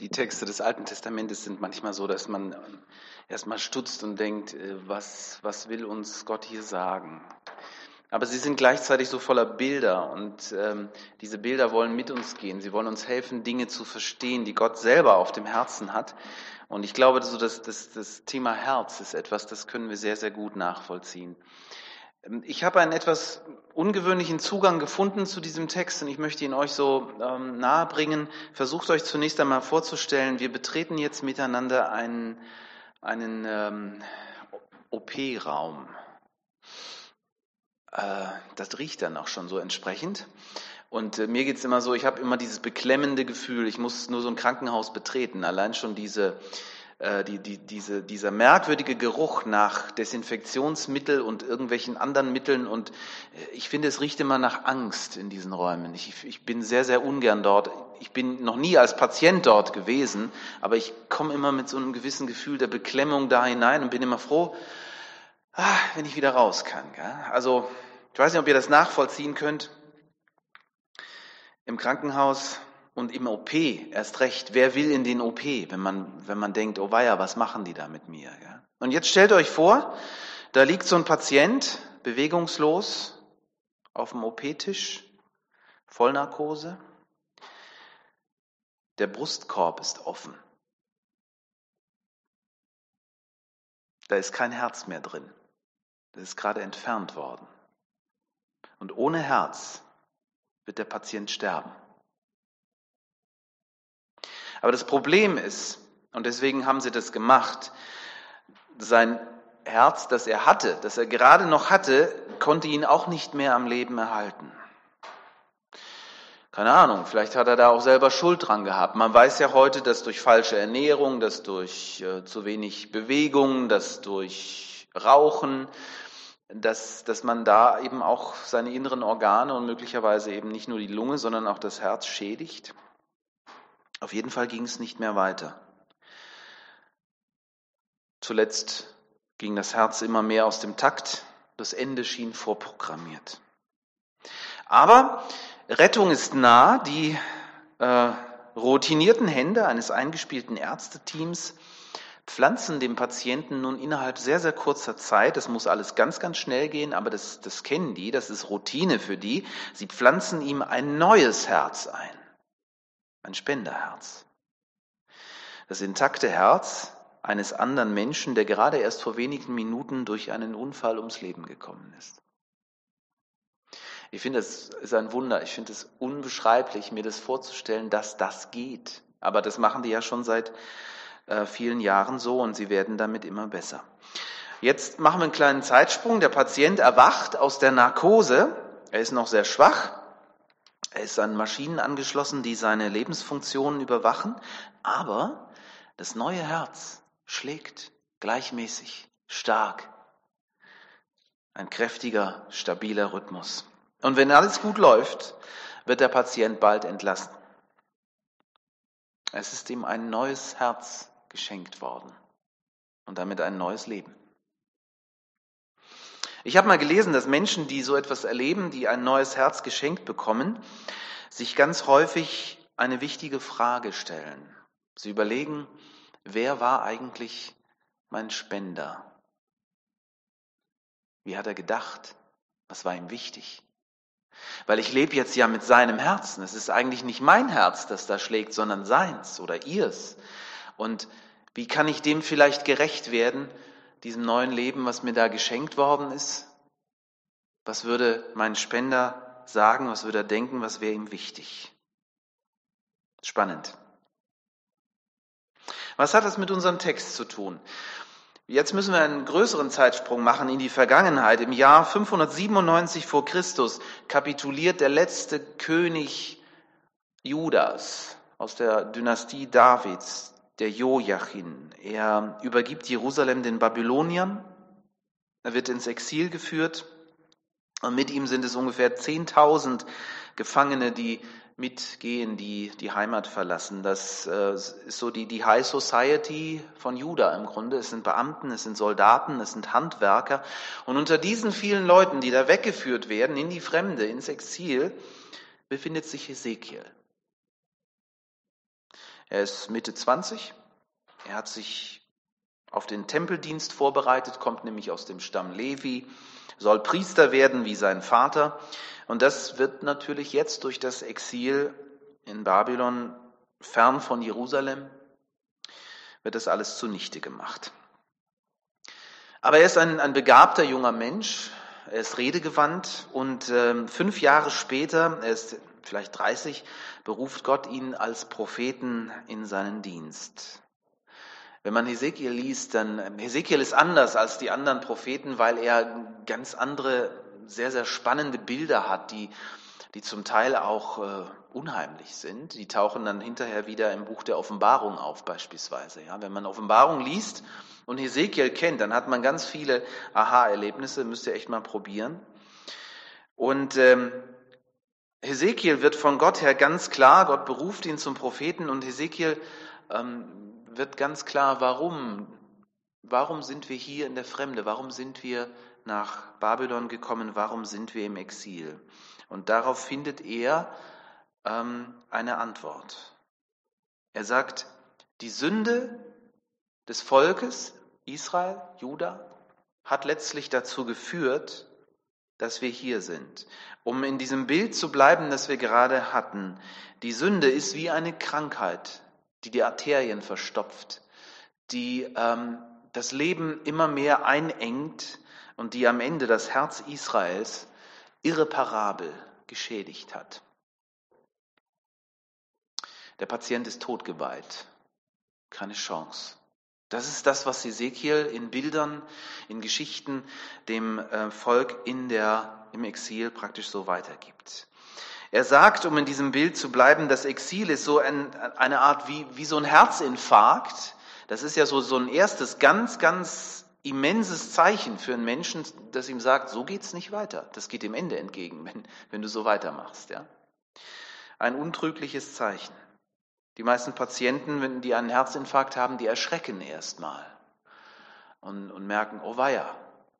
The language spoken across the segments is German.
Die Texte des Alten Testamentes sind manchmal so, dass man erstmal stutzt und denkt, äh, was, was will uns Gott hier sagen? Aber sie sind gleichzeitig so voller Bilder und ähm, diese Bilder wollen mit uns gehen. Sie wollen uns helfen, Dinge zu verstehen, die Gott selber auf dem Herzen hat. Und ich glaube, so dass das, das Thema Herz ist etwas, das können wir sehr, sehr gut nachvollziehen. Ähm, ich habe einen etwas ungewöhnlichen Zugang gefunden zu diesem Text und ich möchte ihn euch so ähm, nahebringen. Versucht euch zunächst einmal vorzustellen, wir betreten jetzt miteinander einen, einen ähm, OP-Raum. Äh, das riecht dann auch schon so entsprechend. Und äh, mir geht's immer so, ich habe immer dieses beklemmende Gefühl, ich muss nur so ein Krankenhaus betreten. Allein schon diese äh, die, die, diese, dieser merkwürdige Geruch nach Desinfektionsmittel und irgendwelchen anderen Mitteln. Und äh, ich finde, es riecht immer nach Angst in diesen Räumen. Ich, ich bin sehr, sehr ungern dort. Ich bin noch nie als Patient dort gewesen, aber ich komme immer mit so einem gewissen Gefühl der Beklemmung da hinein und bin immer froh, ah, wenn ich wieder raus kann. Also, ich weiß nicht, ob ihr das nachvollziehen könnt. Im Krankenhaus und im OP erst recht. Wer will in den OP, wenn man, wenn man denkt, oh weia, was machen die da mit mir? Ja? Und jetzt stellt euch vor, da liegt so ein Patient, bewegungslos, auf dem OP-Tisch, Vollnarkose. Der Brustkorb ist offen. Da ist kein Herz mehr drin. Das ist gerade entfernt worden. Und ohne Herz wird der Patient sterben. Aber das Problem ist, und deswegen haben sie das gemacht, sein Herz, das er hatte, das er gerade noch hatte, konnte ihn auch nicht mehr am Leben erhalten. Keine Ahnung, vielleicht hat er da auch selber Schuld dran gehabt. Man weiß ja heute, dass durch falsche Ernährung, dass durch äh, zu wenig Bewegung, dass durch Rauchen, dass, dass man da eben auch seine inneren Organe und möglicherweise eben nicht nur die Lunge, sondern auch das Herz schädigt. Auf jeden Fall ging es nicht mehr weiter. Zuletzt ging das Herz immer mehr aus dem Takt, das Ende schien vorprogrammiert. Aber Rettung ist nah, die äh, routinierten Hände eines eingespielten Ärzteteams pflanzen dem Patienten nun innerhalb sehr, sehr kurzer Zeit, das muss alles ganz, ganz schnell gehen, aber das, das kennen die, das ist Routine für die, sie pflanzen ihm ein neues Herz ein ein Spenderherz. Das intakte Herz eines anderen Menschen, der gerade erst vor wenigen Minuten durch einen Unfall ums Leben gekommen ist. Ich finde, es ist ein Wunder. Ich finde es unbeschreiblich, mir das vorzustellen, dass das geht. Aber das machen die ja schon seit äh, vielen Jahren so und sie werden damit immer besser. Jetzt machen wir einen kleinen Zeitsprung. Der Patient erwacht aus der Narkose. Er ist noch sehr schwach. Er ist an Maschinen angeschlossen, die seine Lebensfunktionen überwachen, aber das neue Herz schlägt gleichmäßig, stark. Ein kräftiger, stabiler Rhythmus. Und wenn alles gut läuft, wird der Patient bald entlassen. Es ist ihm ein neues Herz geschenkt worden und damit ein neues Leben. Ich habe mal gelesen, dass Menschen, die so etwas erleben, die ein neues Herz geschenkt bekommen, sich ganz häufig eine wichtige Frage stellen. Sie überlegen, wer war eigentlich mein Spender? Wie hat er gedacht? Was war ihm wichtig? Weil ich lebe jetzt ja mit seinem Herzen. Es ist eigentlich nicht mein Herz, das da schlägt, sondern seins oder ihrs. Und wie kann ich dem vielleicht gerecht werden, diesem neuen Leben, was mir da geschenkt worden ist? Was würde mein Spender sagen? Was würde er denken? Was wäre ihm wichtig? Spannend. Was hat das mit unserem Text zu tun? Jetzt müssen wir einen größeren Zeitsprung machen in die Vergangenheit. Im Jahr 597 vor Christus kapituliert der letzte König Judas aus der Dynastie Davids, der Joachim. Er übergibt Jerusalem den Babyloniern. Er wird ins Exil geführt. Und mit ihm sind es ungefähr 10.000 Gefangene, die mitgehen, die die Heimat verlassen. Das äh, ist so die, die High Society von Juda im Grunde. Es sind Beamten, es sind Soldaten, es sind Handwerker. Und unter diesen vielen Leuten, die da weggeführt werden in die Fremde, ins Exil, befindet sich Ezekiel. Er ist Mitte 20. Er hat sich auf den Tempeldienst vorbereitet, kommt nämlich aus dem Stamm Levi, soll Priester werden wie sein Vater. Und das wird natürlich jetzt durch das Exil in Babylon fern von Jerusalem, wird das alles zunichte gemacht. Aber er ist ein, ein begabter junger Mensch, er ist redegewandt und äh, fünf Jahre später, er ist vielleicht 30, beruft Gott ihn als Propheten in seinen Dienst. Wenn man Hesekiel liest, dann Hesekiel ist anders als die anderen Propheten, weil er ganz andere, sehr, sehr spannende Bilder hat, die, die zum Teil auch äh, unheimlich sind. Die tauchen dann hinterher wieder im Buch der Offenbarung auf, beispielsweise. Ja, wenn man Offenbarung liest und Hesekiel kennt, dann hat man ganz viele Aha-Erlebnisse, müsst ihr echt mal probieren. Und ähm, Hesekiel wird von Gott her ganz klar, Gott beruft ihn zum Propheten und Hesekiel ähm, wird ganz klar, warum, warum sind wir hier in der Fremde, warum sind wir nach Babylon gekommen, warum sind wir im Exil. Und darauf findet er ähm, eine Antwort. Er sagt, die Sünde des Volkes Israel, Juda, hat letztlich dazu geführt, dass wir hier sind. Um in diesem Bild zu bleiben, das wir gerade hatten, die Sünde ist wie eine Krankheit, die die Arterien verstopft, die ähm, das Leben immer mehr einengt und die am Ende das Herz Israels irreparabel geschädigt hat. Der Patient ist totgeweiht, keine Chance. Das ist das, was Ezekiel in Bildern, in Geschichten dem äh, Volk in der, im Exil praktisch so weitergibt. Er sagt, um in diesem Bild zu bleiben, das Exil ist so ein, eine Art wie, wie so ein Herzinfarkt. Das ist ja so, so ein erstes ganz, ganz immenses Zeichen für einen Menschen, das ihm sagt, so geht's nicht weiter. Das geht dem Ende entgegen, wenn, wenn du so weitermachst, ja. Ein untrügliches Zeichen. Die meisten Patienten, wenn die einen Herzinfarkt haben, die erschrecken erstmal und, und merken, oh weia,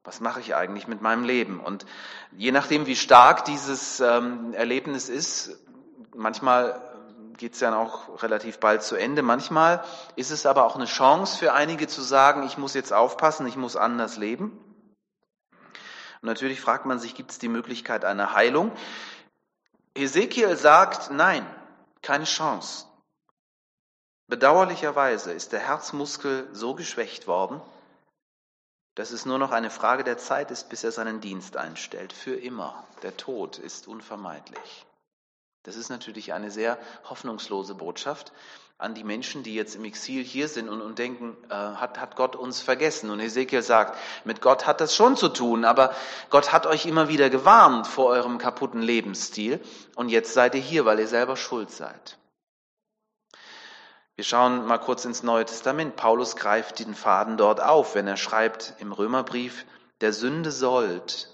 was mache ich eigentlich mit meinem Leben? Und je nachdem, wie stark dieses ähm, Erlebnis ist, manchmal geht es dann auch relativ bald zu Ende. Manchmal ist es aber auch eine Chance für einige zu sagen, ich muss jetzt aufpassen, ich muss anders leben. Und natürlich fragt man sich, gibt es die Möglichkeit einer Heilung? Ezekiel sagt, nein, keine Chance. Bedauerlicherweise ist der Herzmuskel so geschwächt worden, dass es nur noch eine Frage der Zeit ist, bis er seinen Dienst einstellt. Für immer. Der Tod ist unvermeidlich. Das ist natürlich eine sehr hoffnungslose Botschaft an die Menschen, die jetzt im Exil hier sind und, und denken, äh, hat, hat Gott uns vergessen? Und Ezekiel sagt, mit Gott hat das schon zu tun, aber Gott hat euch immer wieder gewarnt vor eurem kaputten Lebensstil und jetzt seid ihr hier, weil ihr selber schuld seid. Wir schauen mal kurz ins Neue Testament. Paulus greift den Faden dort auf, wenn er schreibt im Römerbrief, der Sünde sollt,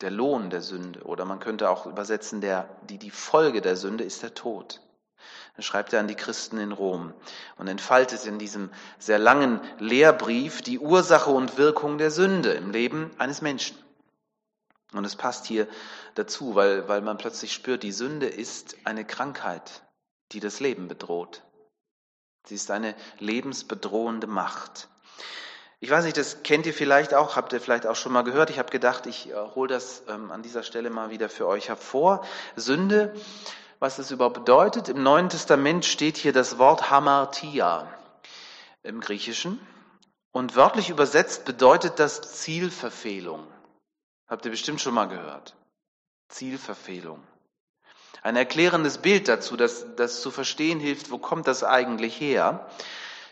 der Lohn der Sünde, oder man könnte auch übersetzen, der, die, die Folge der Sünde ist der Tod. Dann schreibt er an die Christen in Rom und entfaltet in diesem sehr langen Lehrbrief die Ursache und Wirkung der Sünde im Leben eines Menschen. Und es passt hier dazu, weil, weil man plötzlich spürt, die Sünde ist eine Krankheit die das Leben bedroht. Sie ist eine lebensbedrohende Macht. Ich weiß nicht, das kennt ihr vielleicht auch, habt ihr vielleicht auch schon mal gehört. Ich habe gedacht, ich äh, hole das ähm, an dieser Stelle mal wieder für euch hervor. Sünde, was das überhaupt bedeutet. Im Neuen Testament steht hier das Wort Hamartia im Griechischen. Und wörtlich übersetzt bedeutet das Zielverfehlung. Habt ihr bestimmt schon mal gehört. Zielverfehlung. Ein erklärendes Bild dazu, das, das zu verstehen hilft, wo kommt das eigentlich her.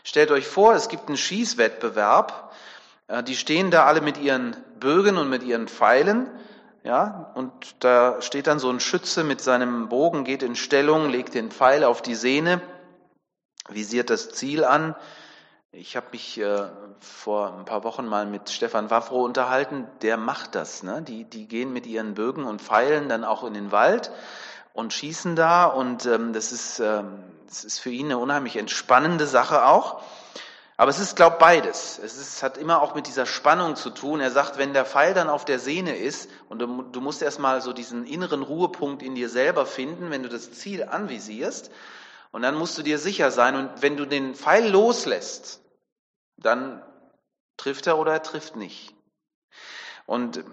Stellt euch vor, es gibt einen Schießwettbewerb. Äh, die stehen da alle mit ihren Bögen und mit ihren Pfeilen. Ja, und da steht dann so ein Schütze mit seinem Bogen, geht in Stellung, legt den Pfeil auf die Sehne, visiert das Ziel an. Ich habe mich äh, vor ein paar Wochen mal mit Stefan Wawro unterhalten, der macht das. Ne? Die, die gehen mit ihren Bögen und Pfeilen dann auch in den Wald und schießen da und ähm, das, ist, ähm, das ist für ihn eine unheimlich entspannende Sache auch. Aber es ist, glaube beides. Es ist, hat immer auch mit dieser Spannung zu tun. Er sagt, wenn der Pfeil dann auf der Sehne ist und du, du musst erstmal so diesen inneren Ruhepunkt in dir selber finden, wenn du das Ziel anvisierst. Und dann musst du dir sicher sein, und wenn du den Pfeil loslässt, dann trifft er oder er trifft nicht. Und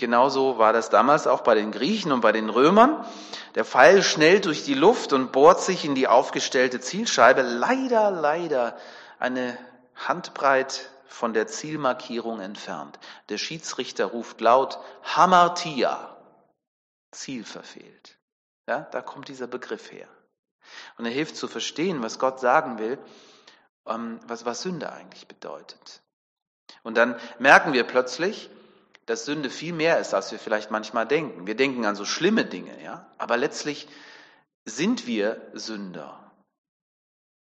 genauso war das damals auch bei den Griechen und bei den Römern. Der Pfeil schnellt durch die Luft und bohrt sich in die aufgestellte Zielscheibe. Leider, leider eine Handbreit von der Zielmarkierung entfernt. Der Schiedsrichter ruft laut Hamartia. Ziel verfehlt. Ja, da kommt dieser Begriff her. Und er hilft zu verstehen, was Gott sagen will, ähm, was, was Sünde eigentlich bedeutet. Und dann merken wir plötzlich, dass Sünde viel mehr ist, als wir vielleicht manchmal denken. Wir denken an so schlimme Dinge, ja, aber letztlich sind wir Sünder,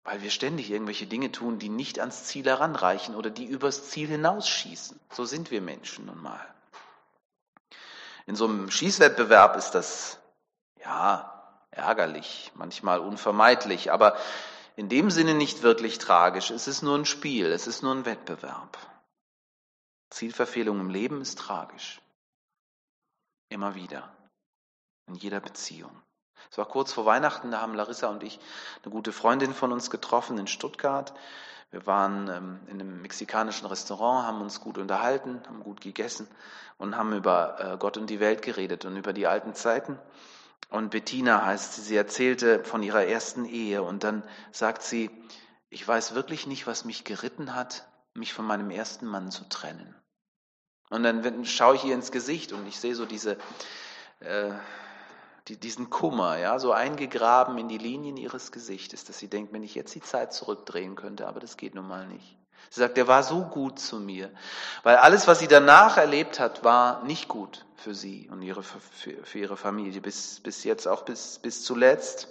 weil wir ständig irgendwelche Dinge tun, die nicht ans Ziel heranreichen oder die übers Ziel hinausschießen. So sind wir Menschen nun mal. In so einem Schießwettbewerb ist das ja ärgerlich, manchmal unvermeidlich, aber in dem Sinne nicht wirklich tragisch. Es ist nur ein Spiel, es ist nur ein Wettbewerb. Zielverfehlung im Leben ist tragisch. Immer wieder. In jeder Beziehung. Es war kurz vor Weihnachten, da haben Larissa und ich eine gute Freundin von uns getroffen in Stuttgart. Wir waren ähm, in einem mexikanischen Restaurant, haben uns gut unterhalten, haben gut gegessen und haben über äh, Gott und die Welt geredet und über die alten Zeiten. Und Bettina heißt sie, sie erzählte von ihrer ersten Ehe und dann sagt sie, ich weiß wirklich nicht, was mich geritten hat, mich von meinem ersten Mann zu trennen. Und dann schaue ich ihr ins Gesicht und ich sehe so diese, äh, die, diesen Kummer, ja, so eingegraben in die Linien ihres Gesichtes, dass sie denkt, wenn ich jetzt die Zeit zurückdrehen könnte, aber das geht nun mal nicht. Sie sagt, er war so gut zu mir, weil alles, was sie danach erlebt hat, war nicht gut für sie und ihre, für, für ihre Familie, bis, bis jetzt auch bis, bis zuletzt.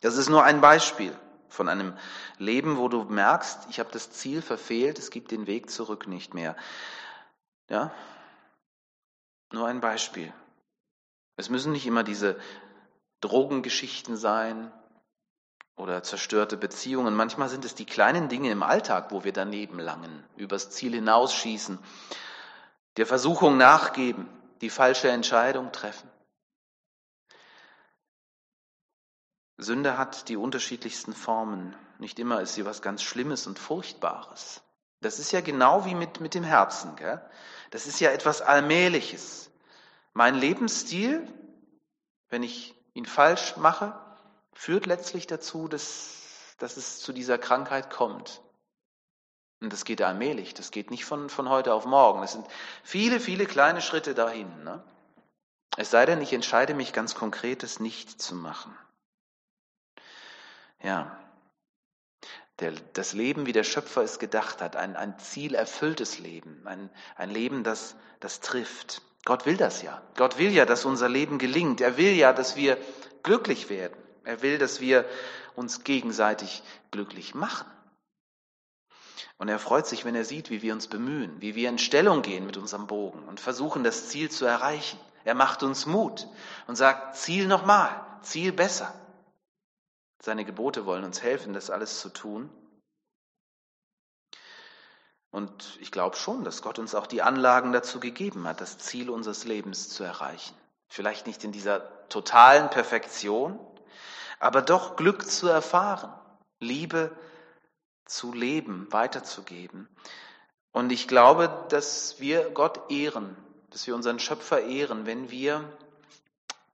Das ist nur ein Beispiel von einem Leben, wo du merkst, ich habe das Ziel verfehlt, es gibt den Weg zurück nicht mehr. Ja? Nur ein Beispiel. Es müssen nicht immer diese Drogengeschichten sein oder zerstörte Beziehungen. Manchmal sind es die kleinen Dinge im Alltag, wo wir daneben langen, übers Ziel hinausschießen, der Versuchung nachgeben, die falsche Entscheidung treffen. Sünde hat die unterschiedlichsten Formen. Nicht immer ist sie was ganz Schlimmes und Furchtbares. Das ist ja genau wie mit, mit dem Herzen. Gell? Das ist ja etwas Allmähliches. Mein Lebensstil, wenn ich ihn falsch mache, führt letztlich dazu, dass, dass es zu dieser Krankheit kommt. Und das geht allmählich, das geht nicht von, von heute auf morgen. Das sind viele, viele kleine Schritte dahin. Ne? Es sei denn, ich entscheide mich ganz konkret, es nicht zu machen. Ja, der, das Leben, wie der Schöpfer es gedacht hat, ein, ein zielerfülltes Leben, ein, ein Leben, das, das trifft. Gott will das ja. Gott will ja, dass unser Leben gelingt. Er will ja, dass wir glücklich werden. Er will, dass wir uns gegenseitig glücklich machen. Und er freut sich, wenn er sieht, wie wir uns bemühen, wie wir in Stellung gehen mit unserem Bogen und versuchen, das Ziel zu erreichen. Er macht uns Mut und sagt, Ziel nochmal, Ziel besser. Seine Gebote wollen uns helfen, das alles zu tun. Und ich glaube schon, dass Gott uns auch die Anlagen dazu gegeben hat, das Ziel unseres Lebens zu erreichen. Vielleicht nicht in dieser totalen Perfektion, aber doch Glück zu erfahren, Liebe zu leben, weiterzugeben. Und ich glaube, dass wir Gott ehren, dass wir unseren Schöpfer ehren, wenn wir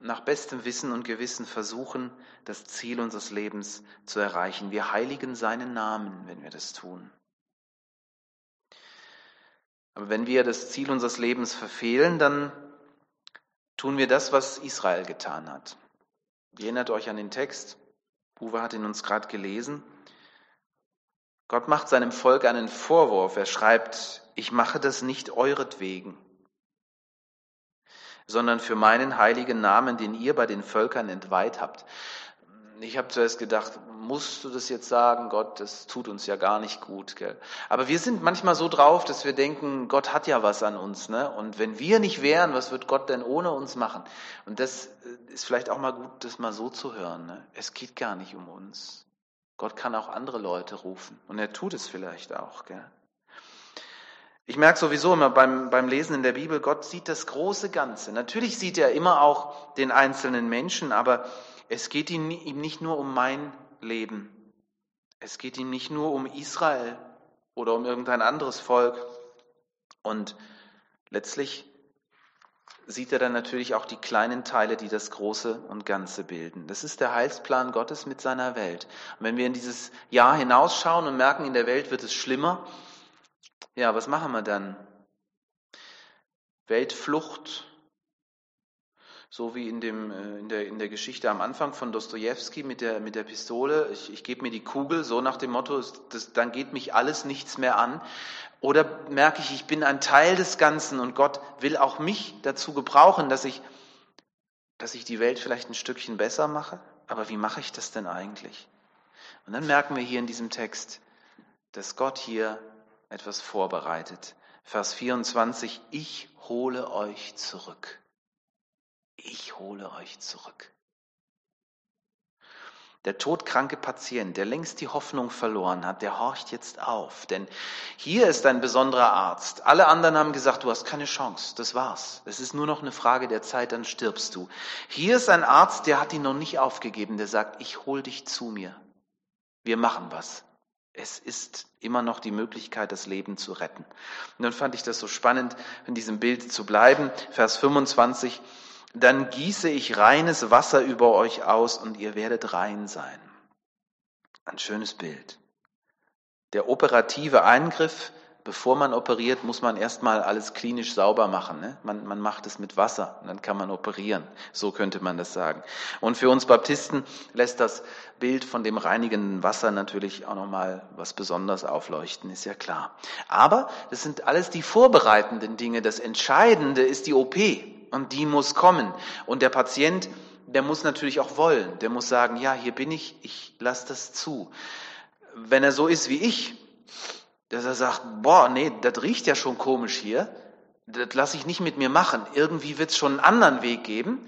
nach bestem Wissen und Gewissen versuchen, das Ziel unseres Lebens zu erreichen. Wir heiligen seinen Namen, wenn wir das tun. Aber wenn wir das Ziel unseres Lebens verfehlen, dann tun wir das, was Israel getan hat. Ihr erinnert euch an den Text. Uwe hat ihn uns gerade gelesen. Gott macht seinem Volk einen Vorwurf. Er schreibt, ich mache das nicht euretwegen, sondern für meinen heiligen Namen, den ihr bei den Völkern entweiht habt. Ich habe zuerst gedacht, musst du das jetzt sagen, Gott, das tut uns ja gar nicht gut. Gell? Aber wir sind manchmal so drauf, dass wir denken, Gott hat ja was an uns. Ne? Und wenn wir nicht wären, was wird Gott denn ohne uns machen? Und das äh, ist vielleicht auch mal gut, das mal so zu hören. Ne? Es geht gar nicht um uns. Gott kann auch andere Leute rufen. Und er tut es vielleicht auch. Gell? Ich merke sowieso immer beim, beim Lesen in der Bibel, Gott sieht das große Ganze. Natürlich sieht er immer auch den einzelnen Menschen, aber es geht ihm nicht nur um mein Leben. Es geht ihm nicht nur um Israel oder um irgendein anderes Volk. Und letztlich sieht er dann natürlich auch die kleinen Teile, die das Große und Ganze bilden. Das ist der Heilsplan Gottes mit seiner Welt. Und wenn wir in dieses Jahr hinausschauen und merken, in der Welt wird es schlimmer, ja, was machen wir dann? Weltflucht, so wie in, dem, äh, in, der, in der Geschichte am Anfang von Dostoevsky mit der, mit der Pistole, ich, ich gebe mir die Kugel, so nach dem Motto, das, dann geht mich alles nichts mehr an. Oder merke ich, ich bin ein Teil des Ganzen und Gott will auch mich dazu gebrauchen, dass ich, dass ich die Welt vielleicht ein Stückchen besser mache? Aber wie mache ich das denn eigentlich? Und dann merken wir hier in diesem Text, dass Gott hier etwas vorbereitet. Vers 24, ich hole euch zurück. Ich hole euch zurück. Der todkranke Patient, der längst die Hoffnung verloren hat, der horcht jetzt auf. Denn hier ist ein besonderer Arzt. Alle anderen haben gesagt, du hast keine Chance. Das war's. Es ist nur noch eine Frage der Zeit, dann stirbst du. Hier ist ein Arzt, der hat ihn noch nicht aufgegeben. Der sagt, ich hol dich zu mir. Wir machen was. Es ist immer noch die Möglichkeit, das Leben zu retten. Und dann fand ich das so spannend, in diesem Bild zu bleiben. Vers 25 dann gieße ich reines Wasser über euch aus und ihr werdet rein sein. Ein schönes Bild. Der operative Eingriff, bevor man operiert, muss man erstmal alles klinisch sauber machen. Ne? Man, man macht es mit Wasser dann kann man operieren. So könnte man das sagen. Und für uns Baptisten lässt das Bild von dem reinigenden Wasser natürlich auch nochmal was Besonderes aufleuchten, ist ja klar. Aber das sind alles die vorbereitenden Dinge. Das Entscheidende ist die OP und die muss kommen. Und der Patient, der muss natürlich auch wollen. Der muss sagen, ja, hier bin ich, ich lasse das zu. Wenn er so ist wie ich, dass er sagt, boah, nee, das riecht ja schon komisch hier, das lasse ich nicht mit mir machen. Irgendwie wird es schon einen anderen Weg geben.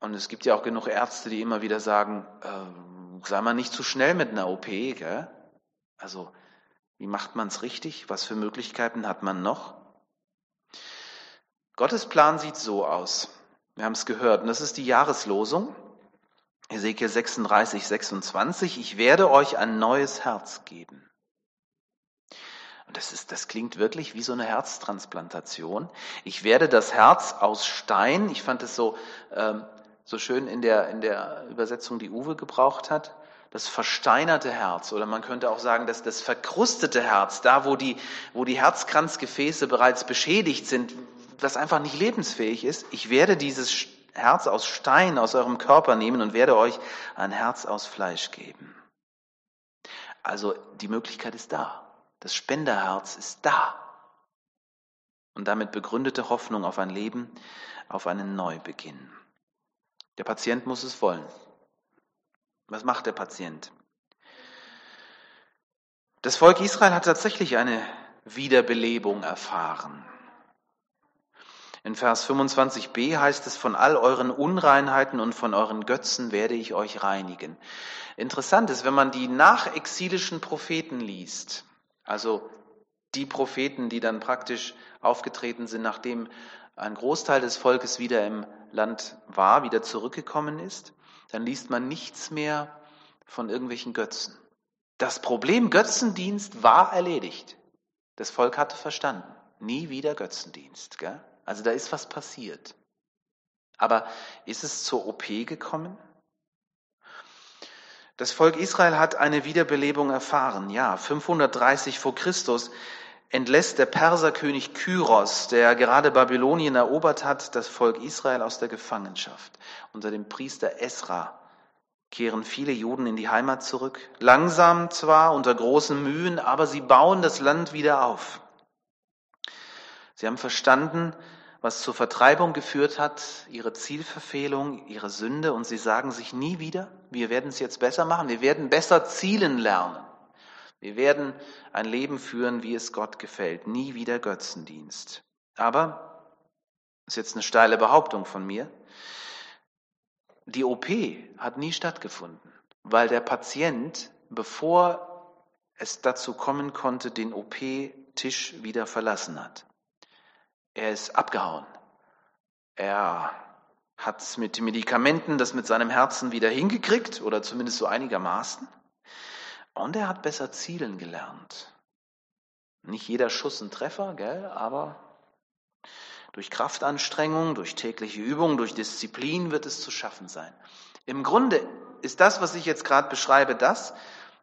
Und es gibt ja auch genug Ärzte, die immer wieder sagen, äh, sei mal nicht zu schnell mit einer OP. Gell? Also, wie macht man es richtig? Was für Möglichkeiten hat man noch? Gottes Plan sieht so aus. Wir haben es gehört. Und das ist die Jahreslosung. Ezekiel 36, 26. Ich werde euch ein neues Herz geben. Und das ist, das klingt wirklich wie so eine Herztransplantation. Ich werde das Herz aus Stein, ich fand es so, ähm, so schön in der, in der Übersetzung, die Uwe gebraucht hat, das versteinerte Herz oder man könnte auch sagen, dass das verkrustete Herz, da wo die, wo die Herzkranzgefäße bereits beschädigt sind, das einfach nicht lebensfähig ist, ich werde dieses Herz aus Stein aus eurem Körper nehmen und werde euch ein Herz aus Fleisch geben. Also die Möglichkeit ist da. Das Spenderherz ist da. Und damit begründete Hoffnung auf ein Leben, auf einen Neubeginn. Der Patient muss es wollen. Was macht der Patient? Das Volk Israel hat tatsächlich eine Wiederbelebung erfahren. In Vers 25b heißt es, von all euren Unreinheiten und von euren Götzen werde ich euch reinigen. Interessant ist, wenn man die nachexilischen Propheten liest, also die Propheten, die dann praktisch aufgetreten sind, nachdem ein Großteil des Volkes wieder im Land war, wieder zurückgekommen ist, dann liest man nichts mehr von irgendwelchen Götzen. Das Problem Götzendienst war erledigt. Das Volk hatte verstanden. Nie wieder Götzendienst. Gell? Also da ist was passiert. Aber ist es zur OP gekommen? Das Volk Israel hat eine Wiederbelebung erfahren. Ja, 530 vor Christus entlässt der Perserkönig Kyros, der gerade Babylonien erobert hat, das Volk Israel aus der Gefangenschaft. Unter dem Priester Esra kehren viele Juden in die Heimat zurück. Langsam zwar, unter großen Mühen, aber sie bauen das Land wieder auf. Sie haben verstanden, was zur Vertreibung geführt hat, ihre Zielverfehlung, ihre Sünde und sie sagen sich nie wieder, wir werden es jetzt besser machen, wir werden besser zielen lernen. Wir werden ein Leben führen, wie es Gott gefällt, nie wieder Götzendienst. Aber, ist jetzt eine steile Behauptung von mir, die OP hat nie stattgefunden, weil der Patient, bevor es dazu kommen konnte, den OP-Tisch wieder verlassen hat. Er ist abgehauen. Er hat mit Medikamenten das mit seinem Herzen wieder hingekriegt oder zumindest so einigermaßen. Und er hat besser zielen gelernt. Nicht jeder Schuss ein Treffer, gell, aber durch Kraftanstrengung, durch tägliche Übung, durch Disziplin wird es zu schaffen sein. Im Grunde ist das, was ich jetzt gerade beschreibe, das,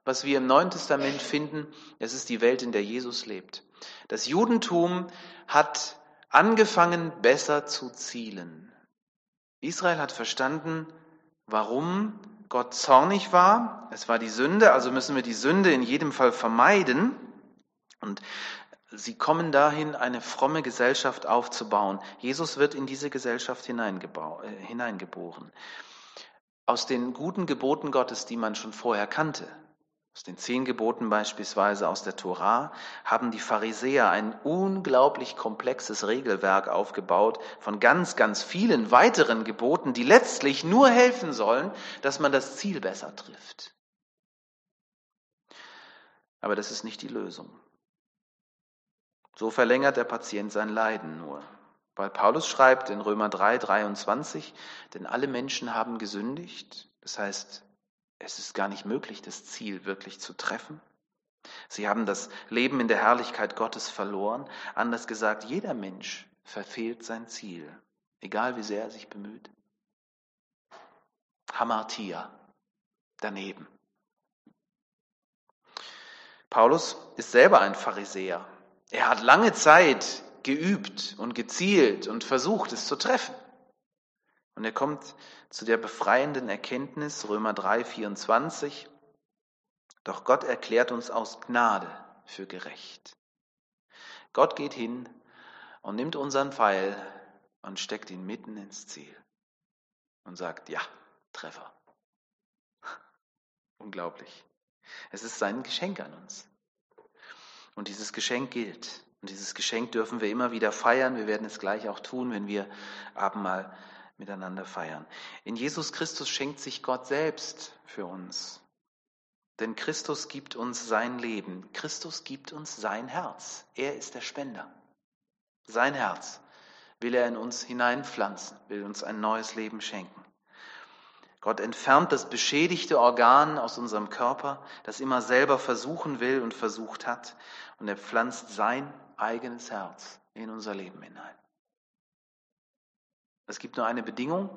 was wir im Neuen Testament finden. Es ist die Welt, in der Jesus lebt. Das Judentum hat angefangen, besser zu zielen. Israel hat verstanden, warum Gott zornig war. Es war die Sünde, also müssen wir die Sünde in jedem Fall vermeiden. Und sie kommen dahin, eine fromme Gesellschaft aufzubauen. Jesus wird in diese Gesellschaft äh, hineingeboren. Aus den guten Geboten Gottes, die man schon vorher kannte, aus den zehn Geboten beispielsweise aus der Tora haben die Pharisäer ein unglaublich komplexes Regelwerk aufgebaut von ganz, ganz vielen weiteren Geboten, die letztlich nur helfen sollen, dass man das Ziel besser trifft. Aber das ist nicht die Lösung. So verlängert der Patient sein Leiden nur. Weil Paulus schreibt in Römer 3, 23, denn alle Menschen haben gesündigt. Das heißt, es ist gar nicht möglich, das Ziel wirklich zu treffen. Sie haben das Leben in der Herrlichkeit Gottes verloren. Anders gesagt, jeder Mensch verfehlt sein Ziel, egal wie sehr er sich bemüht. Hamartia, daneben. Paulus ist selber ein Pharisäer. Er hat lange Zeit geübt und gezielt und versucht, es zu treffen. Und er kommt zu der befreienden Erkenntnis, Römer 3, 24, doch Gott erklärt uns aus Gnade für gerecht. Gott geht hin und nimmt unseren Pfeil und steckt ihn mitten ins Ziel und sagt, ja, Treffer. Unglaublich. Es ist sein Geschenk an uns. Und dieses Geschenk gilt. Und dieses Geschenk dürfen wir immer wieder feiern. Wir werden es gleich auch tun, wenn wir Abendmahl miteinander feiern. In Jesus Christus schenkt sich Gott selbst für uns. Denn Christus gibt uns sein Leben. Christus gibt uns sein Herz. Er ist der Spender. Sein Herz will er in uns hineinpflanzen, will uns ein neues Leben schenken. Gott entfernt das beschädigte Organ aus unserem Körper, das immer selber versuchen will und versucht hat, und er pflanzt sein eigenes Herz in unser Leben hinein. Es gibt nur eine Bedingung.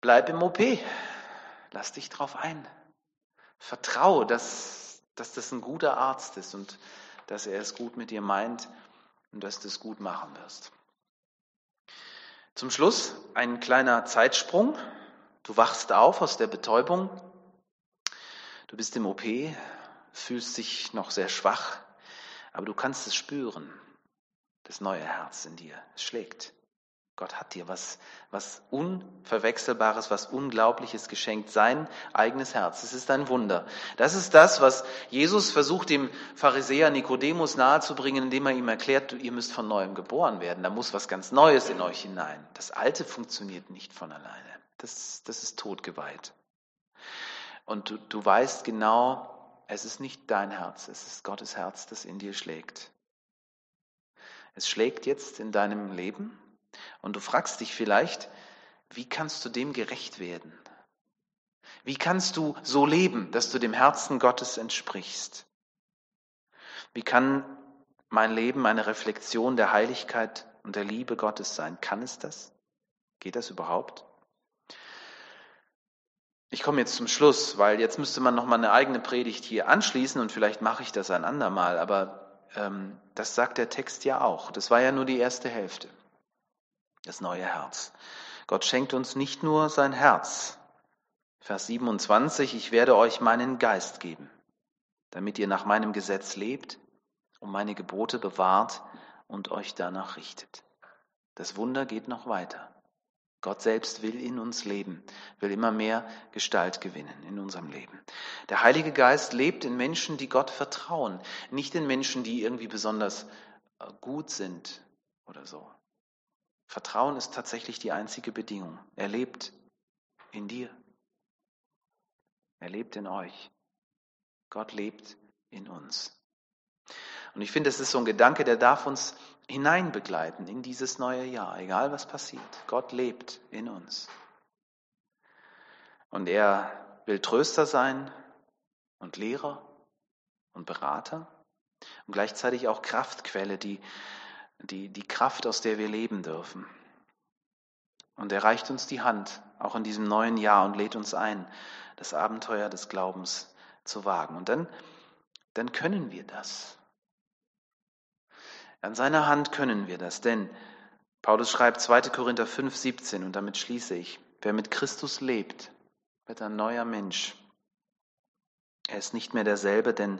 Bleib im OP. Lass dich drauf ein. Vertraue, dass, dass das ein guter Arzt ist und dass er es gut mit dir meint und dass du es gut machen wirst. Zum Schluss ein kleiner Zeitsprung. Du wachst auf aus der Betäubung. Du bist im OP, fühlst dich noch sehr schwach, aber du kannst es spüren. Das neue Herz in dir. Schlägt. Gott hat dir was, was Unverwechselbares, was Unglaubliches geschenkt, sein eigenes Herz. Es ist ein Wunder. Das ist das, was Jesus versucht, dem Pharisäer Nikodemus nahezubringen, indem er ihm erklärt, ihr müsst von neuem geboren werden. Da muss was ganz Neues in euch hinein. Das Alte funktioniert nicht von alleine. Das, das ist totgeweiht. Und du, du weißt genau, es ist nicht dein Herz, es ist Gottes Herz, das in dir schlägt. Es schlägt jetzt in deinem Leben und du fragst dich vielleicht, wie kannst du dem gerecht werden? Wie kannst du so leben, dass du dem Herzen Gottes entsprichst? Wie kann mein Leben eine Reflexion der Heiligkeit und der Liebe Gottes sein? Kann es das? Geht das überhaupt? Ich komme jetzt zum Schluss, weil jetzt müsste man noch mal eine eigene Predigt hier anschließen und vielleicht mache ich das ein andermal, aber ähm, das sagt der Text ja auch. Das war ja nur die erste Hälfte das neue Herz. Gott schenkt uns nicht nur sein Herz. Vers 27, ich werde euch meinen Geist geben, damit ihr nach meinem Gesetz lebt und meine Gebote bewahrt und euch danach richtet. Das Wunder geht noch weiter. Gott selbst will in uns leben, will immer mehr Gestalt gewinnen in unserem Leben. Der Heilige Geist lebt in Menschen, die Gott vertrauen, nicht in Menschen, die irgendwie besonders äh, gut sind oder so. Vertrauen ist tatsächlich die einzige Bedingung. Er lebt in dir. Er lebt in euch. Gott lebt in uns. Und ich finde, es ist so ein Gedanke, der darf uns hineinbegleiten in dieses neue Jahr, egal was passiert. Gott lebt in uns. Und er will Tröster sein und Lehrer und Berater und gleichzeitig auch Kraftquelle, die, die, die Kraft, aus der wir leben dürfen. Und er reicht uns die Hand, auch in diesem neuen Jahr, und lädt uns ein, das Abenteuer des Glaubens zu wagen. Und dann, dann können wir das. An seiner Hand können wir das, denn Paulus schreibt 2. Korinther 5, 17 und damit schließe ich, wer mit Christus lebt, wird ein neuer Mensch. Er ist nicht mehr derselbe, denn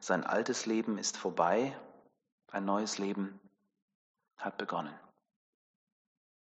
sein altes Leben ist vorbei, ein neues Leben hat begonnen.